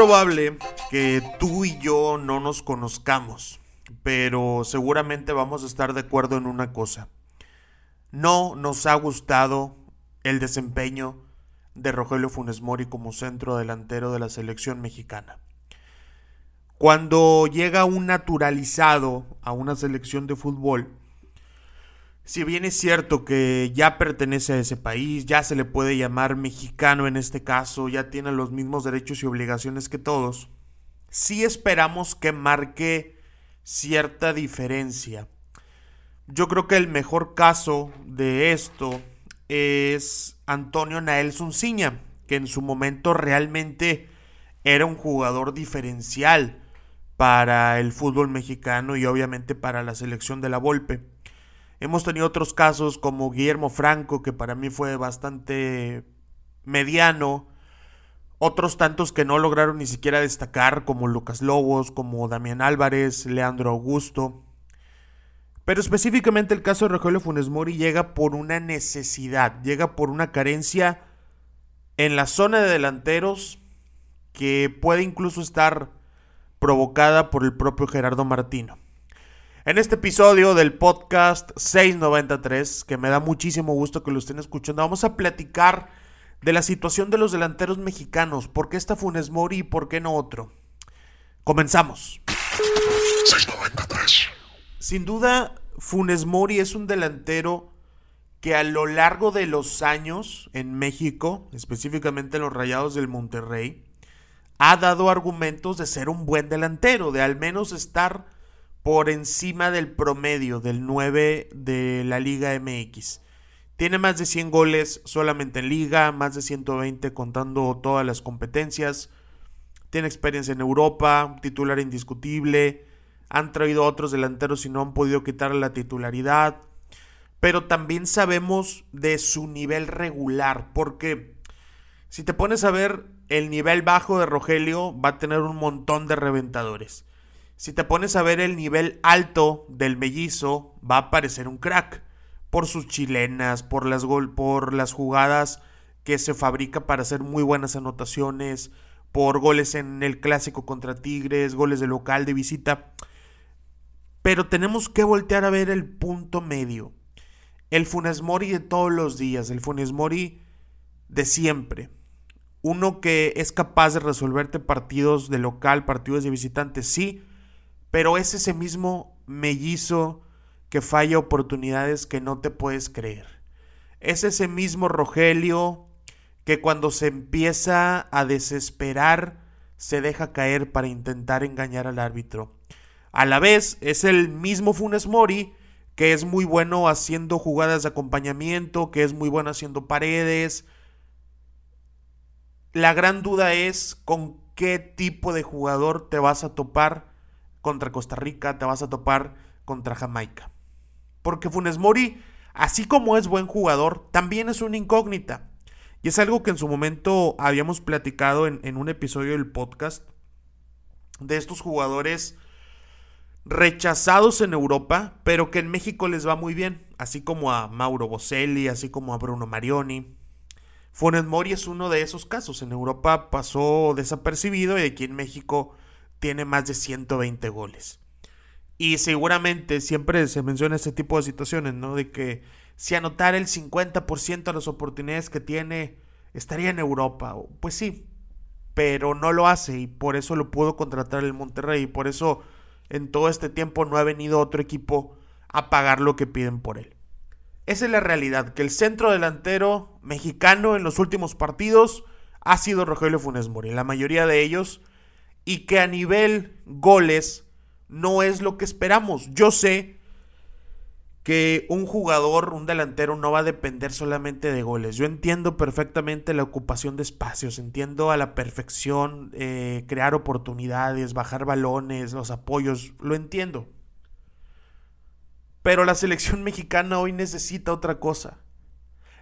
Probable que tú y yo no nos conozcamos, pero seguramente vamos a estar de acuerdo en una cosa. No nos ha gustado el desempeño de Rogelio Funes Mori como centro delantero de la selección mexicana. Cuando llega un naturalizado a una selección de fútbol, si bien es cierto que ya pertenece a ese país, ya se le puede llamar mexicano en este caso, ya tiene los mismos derechos y obligaciones que todos, sí esperamos que marque cierta diferencia. Yo creo que el mejor caso de esto es Antonio Nael Zunciña, que en su momento realmente era un jugador diferencial para el fútbol mexicano y obviamente para la selección de la Volpe. Hemos tenido otros casos como Guillermo Franco, que para mí fue bastante mediano. Otros tantos que no lograron ni siquiera destacar, como Lucas Lobos, como Damián Álvarez, Leandro Augusto. Pero específicamente el caso de Rogelio Funes Mori llega por una necesidad, llega por una carencia en la zona de delanteros que puede incluso estar provocada por el propio Gerardo Martino. En este episodio del podcast 693, que me da muchísimo gusto que lo estén escuchando, vamos a platicar de la situación de los delanteros mexicanos. ¿Por qué está Funes Mori y por qué no otro? Comenzamos. 693. Sin duda, Funes Mori es un delantero que a lo largo de los años en México, específicamente en los Rayados del Monterrey, ha dado argumentos de ser un buen delantero, de al menos estar por encima del promedio del 9 de la Liga MX. Tiene más de 100 goles solamente en liga, más de 120 contando todas las competencias. Tiene experiencia en Europa, titular indiscutible. Han traído otros delanteros y no han podido quitarle la titularidad. Pero también sabemos de su nivel regular, porque si te pones a ver el nivel bajo de Rogelio, va a tener un montón de reventadores. Si te pones a ver el nivel alto del mellizo, va a parecer un crack. Por sus chilenas, por las, gol por las jugadas que se fabrica para hacer muy buenas anotaciones, por goles en el clásico contra Tigres, goles de local, de visita. Pero tenemos que voltear a ver el punto medio. El Funes Mori de todos los días, el Funes Mori de siempre. Uno que es capaz de resolverte partidos de local, partidos de visitante, sí, pero es ese mismo mellizo que falla oportunidades que no te puedes creer. Es ese mismo Rogelio que cuando se empieza a desesperar se deja caer para intentar engañar al árbitro. A la vez es el mismo Funes Mori que es muy bueno haciendo jugadas de acompañamiento, que es muy bueno haciendo paredes. La gran duda es con qué tipo de jugador te vas a topar contra Costa Rica, te vas a topar contra Jamaica. Porque Funes Mori, así como es buen jugador, también es una incógnita. Y es algo que en su momento habíamos platicado en, un episodio del podcast de estos jugadores rechazados en Europa, pero que en México les va muy bien, así como a Mauro Boselli, así como a Bruno Marioni. Funes Mori es uno de esos casos. En Europa pasó desapercibido y aquí en México tiene más de 120 goles. Y seguramente siempre se menciona este tipo de situaciones, ¿no? De que si anotara el 50% de las oportunidades que tiene, estaría en Europa. Pues sí, pero no lo hace y por eso lo pudo contratar el Monterrey. Y por eso en todo este tiempo no ha venido otro equipo a pagar lo que piden por él. Esa es la realidad, que el centro delantero mexicano en los últimos partidos ha sido Rogelio Funes Mori. La mayoría de ellos y que a nivel goles no es lo que esperamos. Yo sé que un jugador, un delantero, no va a depender solamente de goles. Yo entiendo perfectamente la ocupación de espacios, entiendo a la perfección eh, crear oportunidades, bajar balones, los apoyos, lo entiendo. Pero la selección mexicana hoy necesita otra cosa.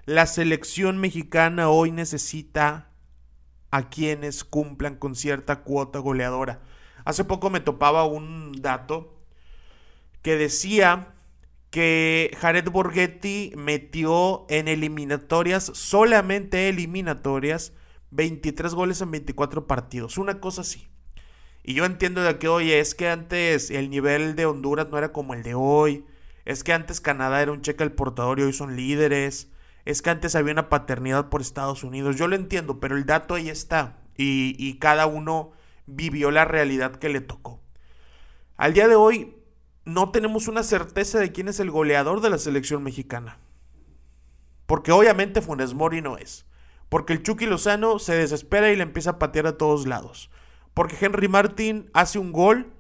La selección mexicana hoy necesita a quienes cumplan con cierta cuota goleadora. Hace poco me topaba un dato que decía que Jared Borghetti metió en eliminatorias, solamente eliminatorias, 23 goles en 24 partidos, una cosa así. Y yo entiendo de que, oye, es que antes el nivel de Honduras no era como el de hoy. Es que antes Canadá era un cheque al portador y hoy son líderes. Es que antes había una paternidad por Estados Unidos. Yo lo entiendo, pero el dato ahí está. Y, cada uno vivió la realidad que le tocó. Al día de hoy no tenemos una certeza de quién es el goleador de la selección mexicana. Porque obviamente Funes Mori no es. Porque el Chucky Lozano se desespera y le empieza a patear a todos lados. Porque Henry Martin hace un gol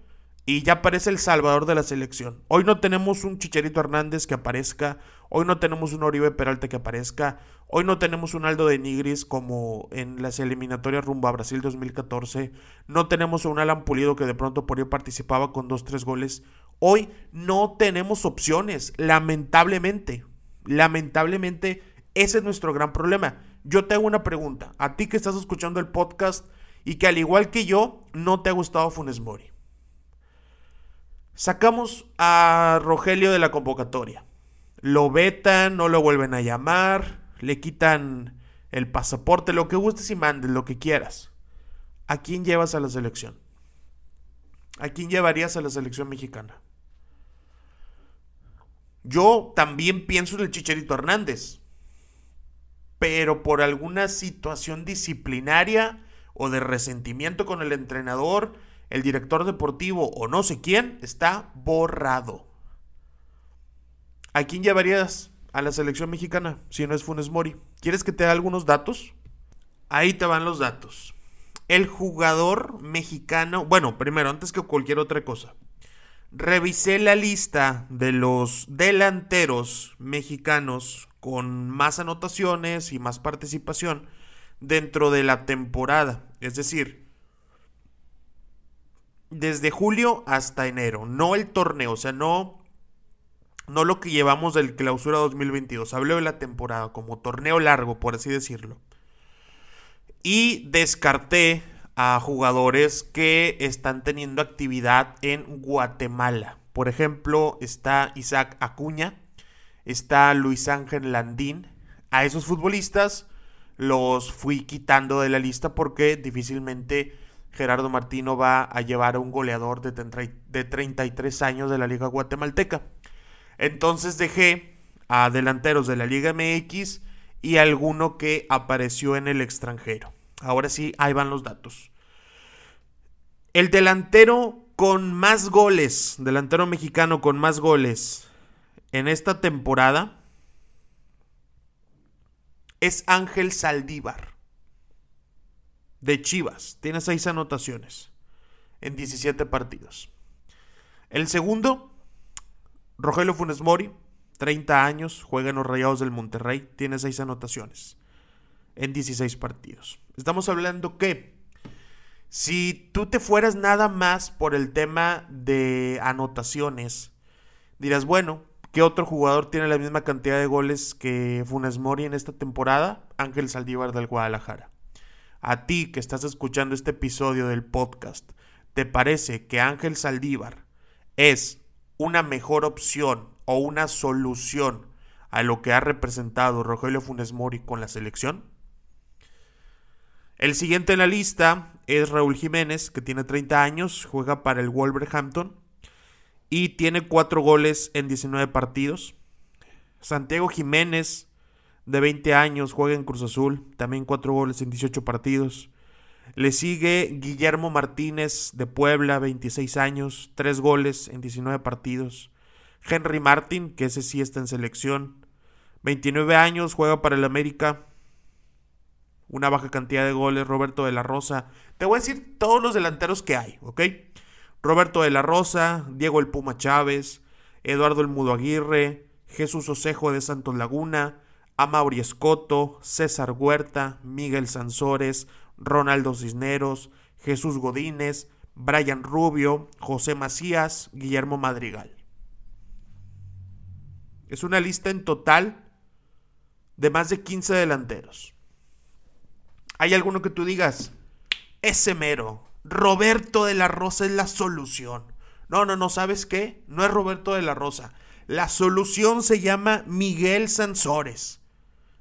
y ya parece el salvador de la selección. Hoy no tenemos un Chicharito Hernández que aparezca, hoy no tenemos un Oribe Peralta que aparezca, hoy no tenemos un Aldo de Nigris como en las eliminatorias rumbo a Brasil 2014, no tenemos un Alan Pulido que de pronto por ahí participaba con dos, tres goles. Hoy no tenemos opciones, lamentablemente. Lamentablemente, ese es nuestro gran problema. Yo te hago una pregunta, a ti que estás escuchando el podcast y que al igual que yo, no te ha gustado Funes Mori. Sacamos a Rogelio de la convocatoria. Lo vetan, no lo vuelven a llamar, le quitan el pasaporte, lo que gustes y mandes, lo que quieras. ¿A quién llevas a la selección? ¿A quién llevarías a la selección mexicana? Yo también pienso en el Chicharito Hernández, pero por alguna situación disciplinaria o de resentimiento con el entrenador, el director deportivo o no sé quién está borrado. ¿A quién llevarías a la selección mexicana si no es Funes Mori? ¿Quieres que te dé algunos datos? Ahí te van los datos. El jugador mexicano, bueno, primero, antes que cualquier otra cosa, revisé la lista de los delanteros mexicanos con más anotaciones y más participación dentro de la temporada. Es decir, desde julio hasta enero, no el torneo, o sea, no, no lo que llevamos del clausura 2022, hablo de la temporada como torneo largo, por así decirlo. Y descarté a jugadores que están teniendo actividad en Guatemala. Por ejemplo, está Isaac Acuña, está Luis Ángel Landín. A esos futbolistas los fui quitando de la lista porque difícilmente Gerardo Martino va a llevar a un goleador de, de 33 años de la Liga Guatemalteca. Entonces dejé a delanteros de la Liga MX y alguno que apareció en el extranjero. Ahora sí, ahí van los datos. El delantero con más goles, delantero mexicano con más goles en esta temporada es Ángel Saldívar de Chivas. Tiene seis anotaciones en 17 partidos. El segundo, Rogelio Funes Mori, 30 años, juega en los Rayados del Monterrey, tiene seis anotaciones en 16 partidos. Estamos hablando que si tú te fueras nada más por el tema de anotaciones, dirás, bueno, ¿qué otro jugador tiene la misma cantidad de goles que Funes Mori en esta temporada? Ángel Saldívar del Guadalajara a ti que estás escuchando este episodio del podcast, ¿te parece que Ángel Saldívar es una mejor opción o una solución a lo que ha representado Rogelio Funes Mori con la selección? El siguiente en la lista es Raúl Jiménez, que tiene 30 años, juega para el Wolverhampton y tiene 4 goles en 19 partidos. Santiago Jiménez de 20 años, juega en Cruz Azul, también 4 goles en 18 partidos. Le sigue Guillermo Martínez de Puebla, 26 años, 3 goles en 19 partidos. Henry Martin, que ese sí está en selección, 29 años, juega para el América, una baja cantidad de goles. Roberto de la Rosa, te voy a decir todos los delanteros que hay, ¿ok? Roberto de la Rosa, Diego el Puma Chávez, Eduardo el Mudo Aguirre, Jesús Osejo de Santos Laguna, Amaury Escoto, César Huerta, Miguel Sansores, Ronaldo Cisneros, Jesús Godínez, Brian Rubio, José Macías, Guillermo Madrigal. Es una lista en total de más de 15 delanteros. ¿Hay alguno que tú digas? Ese mero, Roberto de la Rosa es la solución. No, no, no, ¿sabes qué? No es Roberto de la Rosa. La solución se llama Miguel Sansores.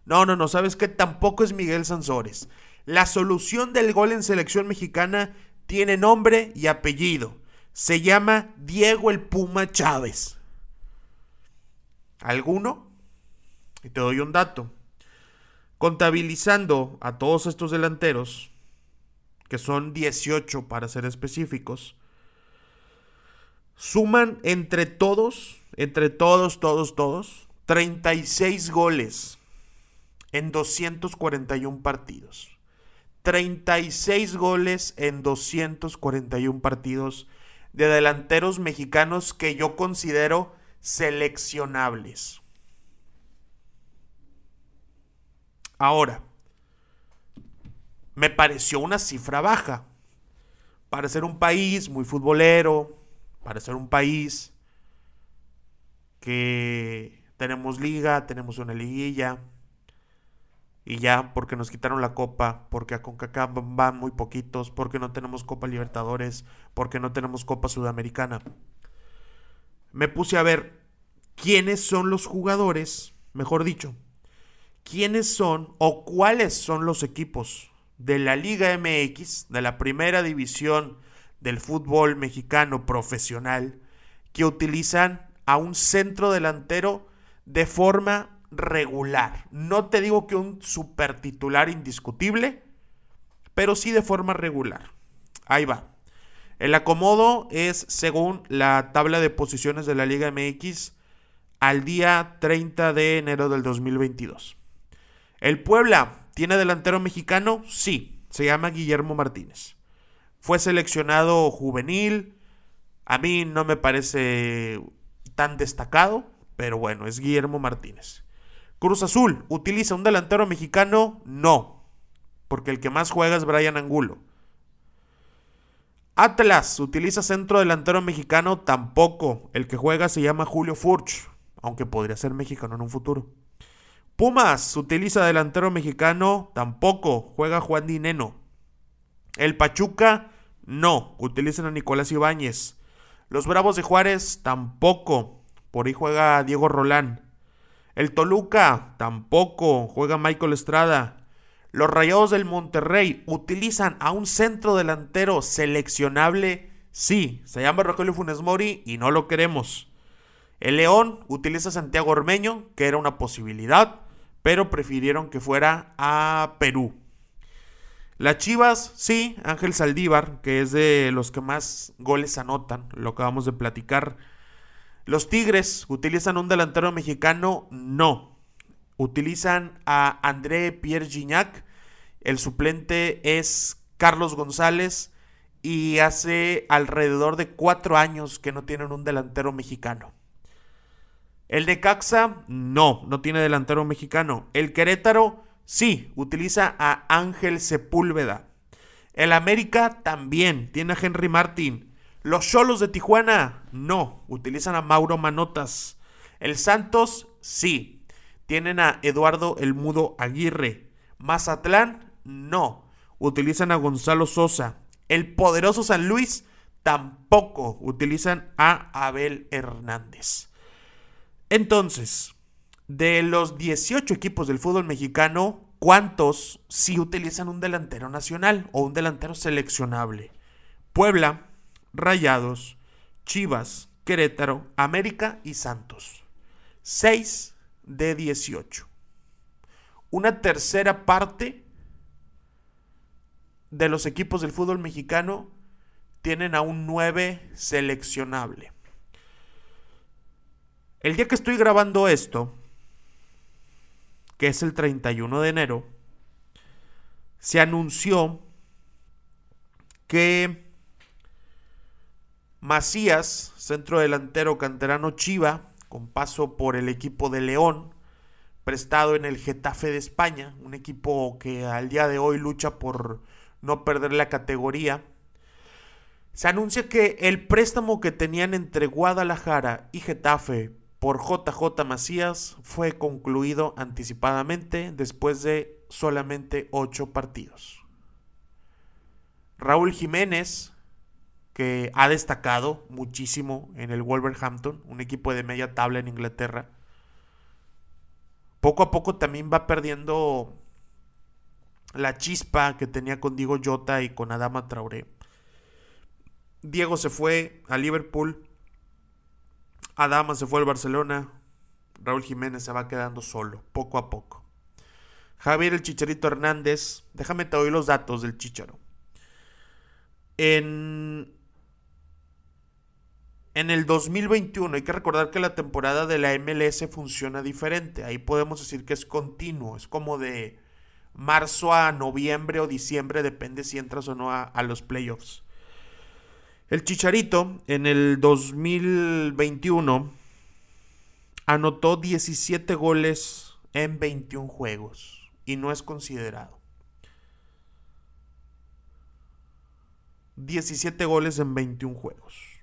No, no, no, ¿sabes qué? Tampoco es Miguel Sansores. La solución del gol en selección mexicana tiene nombre y apellido. Se llama Diego el Puma Chávez. ¿Alguno? Y te doy un dato. Contabilizando a todos estos delanteros, que son 18 para ser específicos, suman entre todos, entre todos, todos, todos, 36 goles en 241 partidos. 36 goles en 241 partidos de delanteros mexicanos que yo considero seleccionables. Ahora, me pareció una cifra baja. Para ser un país muy futbolero, para ser un país que tenemos liga, tenemos una liguilla, y ya, porque nos quitaron la copa, porque a CONCACAF van muy poquitos, porque no tenemos Copa Libertadores, porque no tenemos Copa Sudamericana. Me puse a ver quiénes son los jugadores, mejor dicho, quiénes son o cuáles son los equipos de la Liga MX, de la primera división del fútbol mexicano profesional, que utilizan a un centro delantero de forma regular. No te digo que un super titular indiscutible, pero sí de forma regular. Ahí va. El acomodo es según la tabla de posiciones de la Liga MX al día 30 de enero del 2022. ¿El Puebla tiene delantero mexicano? Sí, se llama Guillermo Martínez. Fue seleccionado juvenil. A mí no me parece tan destacado, pero bueno, es Guillermo Martínez. Cruz Azul, ¿utiliza un delantero mexicano? No, porque el que más juega es Brian Angulo. Atlas, ¿utiliza centro delantero mexicano? Tampoco. El que juega se llama Julio Furch, aunque podría ser mexicano en un futuro. Pumas, ¿utiliza delantero mexicano? Tampoco. Juega Juan Dineno. El Pachuca, no. Utilizan a Nicolás Ibáñez. Los Bravos de Juárez, tampoco. Por ahí juega Diego Rolán. El Toluca tampoco juega Michael Estrada. Los Rayados del Monterrey utilizan a un centro delantero seleccionable. Sí, se llama Rogelio Funes Mori y no lo queremos. El León utiliza a Santiago Ormeño, que era una posibilidad, pero prefirieron que fuera a Perú. Las Chivas, sí, Ángel Saldívar, que es de los que más goles anotan, lo acabamos de platicar los Tigres utilizan un delantero mexicano, no. Utilizan a André Pierre Gignac. El suplente es Carlos González. Y hace alrededor de cuatro años que no tienen un delantero mexicano. El de Caxa, no, no tiene delantero mexicano. El Querétaro, sí, utiliza a Ángel Sepúlveda. El América también tiene a Henry Martín. Los Cholos de Tijuana, no, utilizan a Mauro Manotas. El Santos, sí, tienen a Eduardo El Mudo Aguirre. Mazatlán, no, utilizan a Gonzalo Sosa. El poderoso San Luis, tampoco utilizan a Abel Hernández. Entonces, de los 18 equipos del fútbol mexicano, ¿cuántos sí utilizan un delantero nacional o un delantero seleccionable? Puebla, Rayados, Chivas, Querétaro, América y Santos. 6 de 18. Una tercera parte de los equipos del fútbol mexicano tienen a un 9 seleccionable. El día que estoy grabando esto, que es el 31 de enero, se anunció que Macías, centro delantero canterano Chiva, con paso por el equipo de León, prestado en el Getafe de España, un equipo que al día de hoy lucha por no perder la categoría. Se anuncia que el préstamo que tenían entre Guadalajara y Getafe por JJ Macías fue concluido anticipadamente después de solamente ocho partidos. Raúl Jiménez, que ha destacado muchísimo en el Wolverhampton, un equipo de media tabla en Inglaterra. Poco a poco también va perdiendo la chispa que tenía con Diego Jota y con Adama Traoré. Diego se fue a Liverpool. Adama se fue al Barcelona. Raúl Jiménez se va quedando solo, poco a poco. Javier el Chicharito Hernández, déjame te doy los datos del Chicharo. En, en el 2021 hay que recordar que la temporada de la MLS funciona diferente. Ahí podemos decir que es continuo, es como de marzo a noviembre o diciembre, depende si entras o no a, los playoffs. El Chicharito en el 2021 anotó 17 goles en 21 juegos y no es considerado. 17 goles en 21 juegos.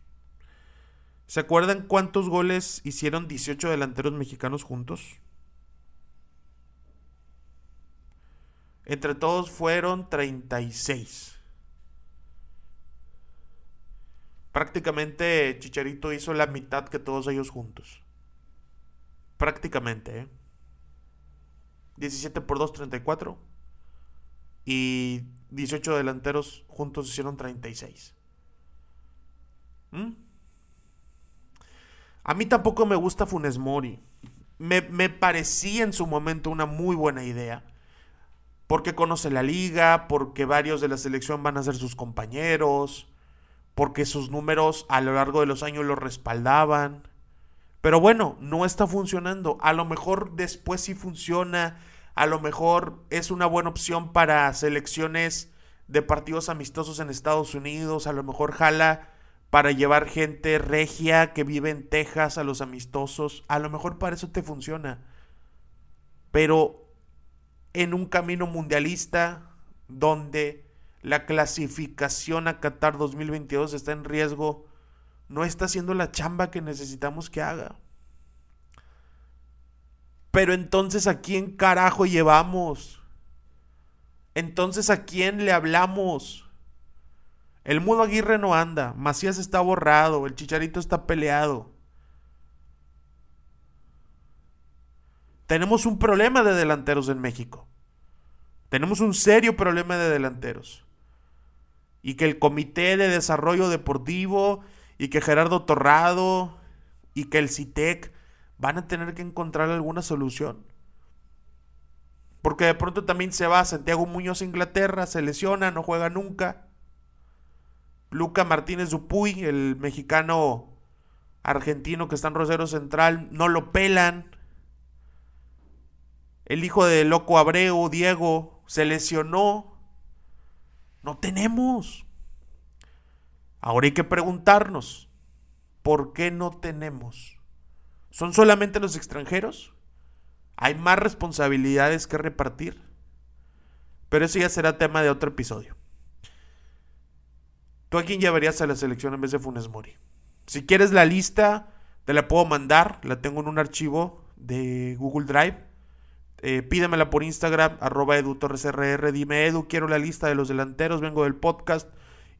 ¿Se acuerdan cuántos goles hicieron 18 delanteros mexicanos juntos? Entre todos fueron 36. Prácticamente Chicharito hizo la mitad que todos ellos juntos. Prácticamente, ¿eh? 17 por 2, 34. Y 18 delanteros juntos hicieron 36. ¿Mm? A mí tampoco me gusta Funes Mori. Me, me parecía en su momento una muy buena idea. Porque conoce la liga, porque varios de la selección van a ser sus compañeros, porque sus números a lo largo de los años lo respaldaban. Pero bueno, no está funcionando. A lo mejor después sí funciona. A lo mejor es una buena opción para selecciones de partidos amistosos en Estados Unidos. A lo mejor jala para llevar gente regia que vive en Texas a los amistosos. A lo mejor para eso te funciona. Pero en un camino mundialista donde la clasificación a Qatar 2022 está en riesgo no está haciendo la chamba que necesitamos que haga. Pero entonces a quién carajo llevamos? Entonces a quién le hablamos? El Mudo Aguirre no anda, Macías está borrado, el Chicharito está peleado. Tenemos un problema de delanteros en México. Tenemos un serio problema de delanteros. Y que el Comité de Desarrollo Deportivo y que Gerardo Torrado y que el CITEC van a tener que encontrar alguna solución. Porque de pronto también se va Santiago Muñoz a Inglaterra, se lesiona, no juega nunca. Luca Martínez Dupuy, el mexicano argentino que está en Rosero Central, no lo pelan. El hijo de Loco Abreu, Diego, se lesionó. No tenemos. Ahora hay que preguntarnos, ¿por qué no tenemos? ¿Son solamente los extranjeros? ¿Hay más responsabilidades que repartir? Pero eso ya será tema de otro episodio. ¿Tú a quién llevarías a la selección en vez de Funes Mori? Si quieres la lista, te la puedo mandar. La tengo en un archivo de Google Drive. Eh, pídemela por Instagram, arroba edutorresrr. Dime, Edu, quiero la lista de los delanteros, vengo del podcast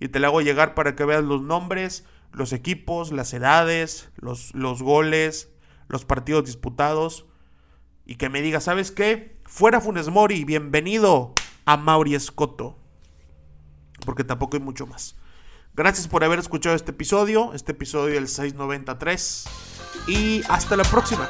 y te la hago llegar para que veas los nombres, los equipos, las edades, los, los goles, los partidos disputados y que me digas, ¿sabes qué? Fuera Funes Mori, bienvenido a Mauri Escoto. Porque tampoco hay mucho más. Gracias por haber escuchado este episodio, este episodio del 693. Y hasta la próxima.